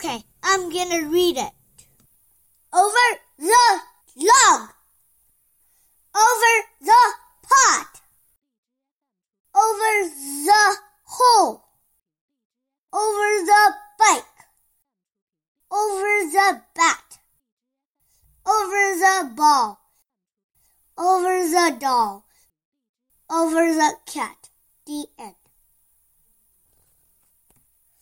Okay, I'm gonna read it. Over the log. Over the pot. Over the hole. Over the bike. Over the bat. Over the ball. Over the doll. Over the cat. The end.